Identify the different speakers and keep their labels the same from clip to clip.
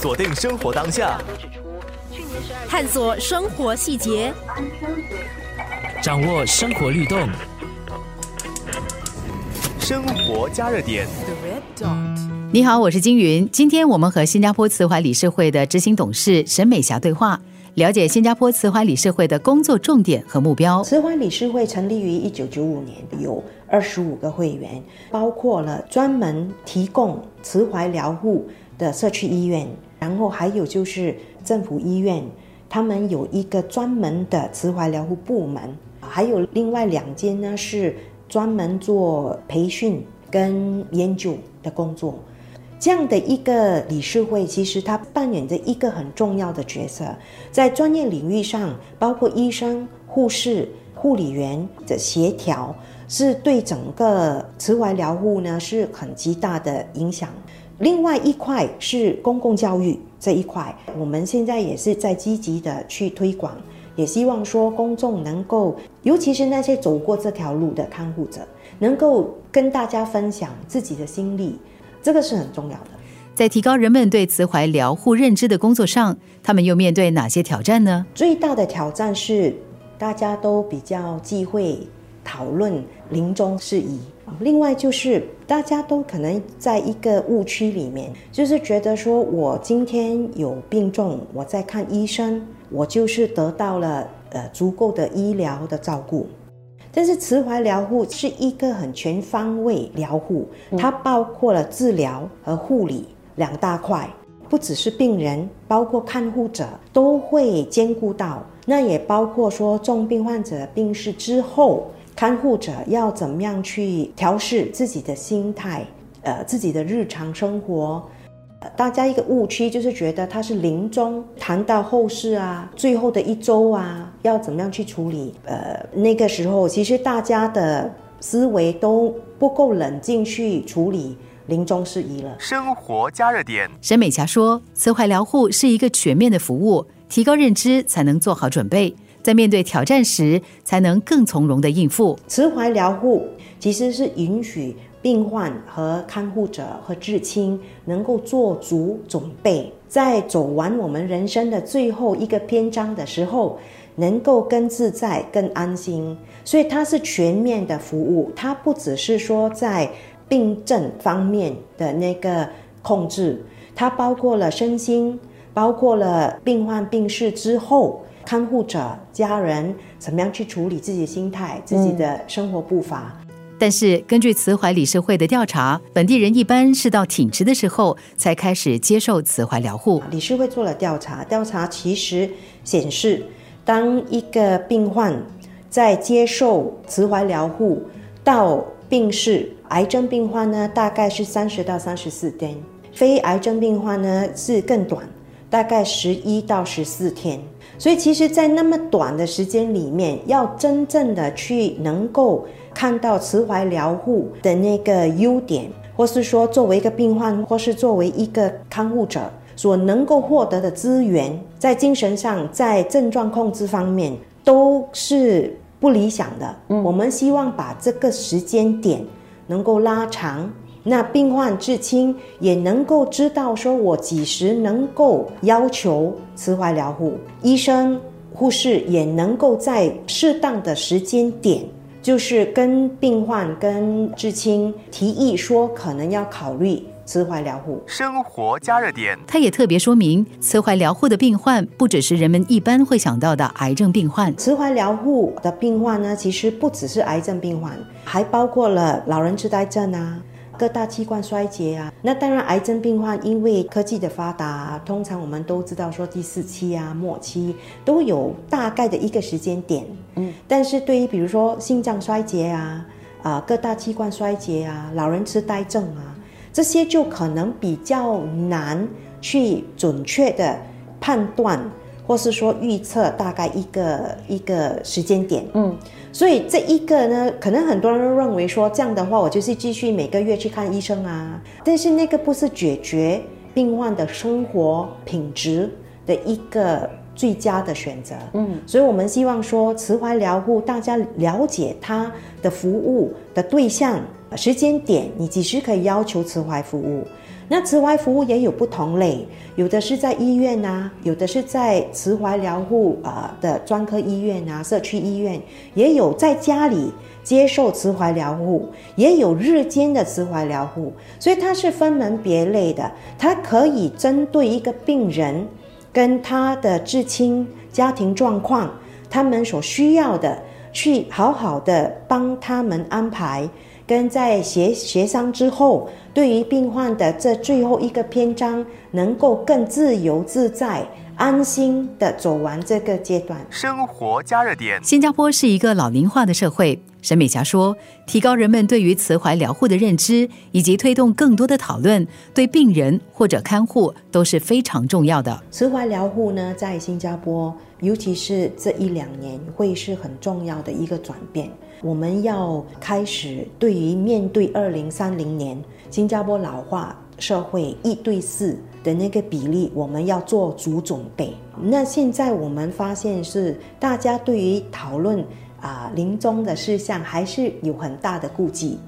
Speaker 1: 锁定生活当下，
Speaker 2: 探索生活细节，
Speaker 3: 掌握生活律动，
Speaker 1: 生活加热点。
Speaker 4: 你好，我是金云。今天我们和新加坡慈怀理事会的执行董事沈美霞对话，了解新加坡慈怀理事会的工作重点和目标。
Speaker 5: 慈怀理事会成立于一九九五年，有二十五个会员，包括了专门提供慈怀疗护的社区医院，然后还有就是政府医院，他们有一个专门的慈怀疗护部门，还有另外两间呢是专门做培训跟研究的工作。这样的一个理事会，其实它扮演着一个很重要的角色，在专业领域上，包括医生、护士、护理员的协调，是对整个慈怀疗护呢是很极大的影响。另外一块是公共教育这一块，我们现在也是在积极的去推广，也希望说公众能够，尤其是那些走过这条路的看护者，能够跟大家分享自己的经历。这个是很重要的，
Speaker 4: 在提高人们对慈怀疗护认知的工作上，他们又面对哪些挑战呢？
Speaker 5: 最大的挑战是大家都比较忌讳讨论临终事宜，另外就是大家都可能在一个误区里面，就是觉得说我今天有病重，我在看医生，我就是得到了呃足够的医疗的照顾。但是慈怀疗护是一个很全方位疗护，它包括了治疗和护理两大块，不只是病人，包括看护者都会兼顾到。那也包括说重病患者病逝之后，看护者要怎么样去调试自己的心态，呃，自己的日常生活。大家一个误区就是觉得他是临终，谈到后事啊，最后的一周啊，要怎么样去处理？呃，那个时候其实大家的思维都不够冷静去处理临终事宜了。
Speaker 1: 生活加热点，
Speaker 4: 沈美霞说：“慈怀疗护是一个全面的服务，提高认知才能做好准备，在面对挑战时才能更从容的应付。
Speaker 5: 慈怀疗护其实是允许。”病患和看护者和至亲能够做足准备，在走完我们人生的最后一个篇章的时候，能够更自在、更安心。所以它是全面的服务，它不只是说在病症方面的那个控制，它包括了身心，包括了病患病逝之后，看护者家人怎么样去处理自己的心态、自己的生活步伐。
Speaker 4: 但是，根据慈怀理事会的调查，本地人一般是到挺直的时候才开始接受慈怀疗护。
Speaker 5: 理事会做了调查，调查其实显示，当一个病患在接受慈怀疗护到病逝，癌症病患呢大概是三十到三十四天，非癌症病患呢是更短，大概十一到十四天。所以，其实，在那么短的时间里面，要真正的去能够看到慈怀疗护的那个优点，或是说作为一个病患，或是作为一个看护者所能够获得的资源，在精神上，在症状控制方面，都是不理想的。我们希望把这个时间点能够拉长。那病患至亲也能够知道，说我几时能够要求慈怀疗护，医生、护士也能够在适当的时间点，就是跟病患、跟至亲提议说，可能要考虑慈怀疗护。
Speaker 1: 生活加热点，
Speaker 4: 他也特别说明，慈怀疗护的病患不只是人们一般会想到的癌症病患，
Speaker 5: 慈怀疗护的病患呢，其实不只是癌症病患，还包括了老人痴呆症啊。各大器官衰竭啊，那当然，癌症病患因为科技的发达，通常我们都知道说第四期啊、末期都有大概的一个时间点。嗯，但是对于比如说心脏衰竭啊、啊各大器官衰竭啊、老人痴呆症啊，这些就可能比较难去准确的判断。或是说预测大概一个一个时间点，嗯，所以这一个呢，可能很多人都认为说这样的话，我就是继续每个月去看医生啊，但是那个不是解决病患的生活品质的一个最佳的选择，嗯，所以我们希望说慈怀疗护大家了解它的服务的对象、时间点，你几时可以要求慈怀服务。那慈怀服务也有不同类，有的是在医院啊，有的是在慈怀疗护啊的专科医院啊、社区医院，也有在家里接受慈怀疗护，也有日间的慈怀疗护，所以它是分门别类的，它可以针对一个病人跟他的至亲家庭状况，他们所需要的，去好好的帮他们安排。跟在协协商之后，对于病患的这最后一个篇章，能够更自由自在、安心的走完这个阶段。
Speaker 1: 生活加热点，
Speaker 4: 新加坡是一个老龄化的社会。沈美霞说，提高人们对于慈怀疗护的认知，以及推动更多的讨论，对病人或者看护都是非常重要的。
Speaker 5: 慈怀疗护呢，在新加坡，尤其是这一两年，会是很重要的一个转变。我们要开始对于面对二零三零年新加坡老化社会一对四的那个比例，我们要做足准备。那现在我们发现是大家对于讨论啊临终的事项还是有很大的顾忌。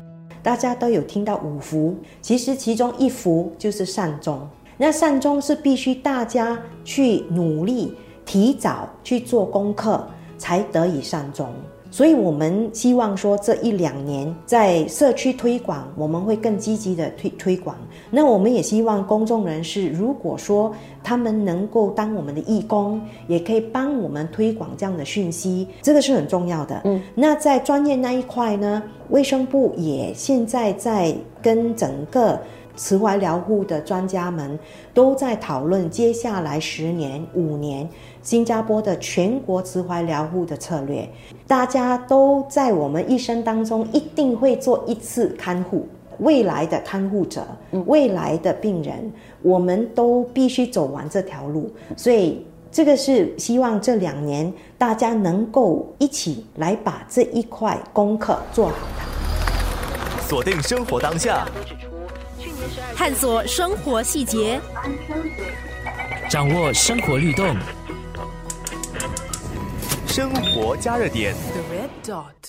Speaker 5: 大家都有听到五福，其实其中一福就是善终。那善终是必须大家去努力，提早去做功课，才得以善终。所以，我们希望说，这一两年在社区推广，我们会更积极的推推广。那我们也希望公众人士，如果说他们能够当我们的义工，也可以帮我们推广这样的讯息，这个是很重要的。嗯，那在专业那一块呢，卫生部也现在在跟整个。慈怀疗护的专家们都在讨论接下来十年、五年新加坡的全国慈怀疗护的策略。大家都在我们一生当中一定会做一次看护，未来的看护者、未来的病人，我们都必须走完这条路。所以，这个是希望这两年大家能够一起来把这一块功课做好它。
Speaker 1: 锁定生活当下。
Speaker 2: 探索生活细节，
Speaker 3: 掌握生活律动，
Speaker 1: 生活加热点。
Speaker 6: The red dot.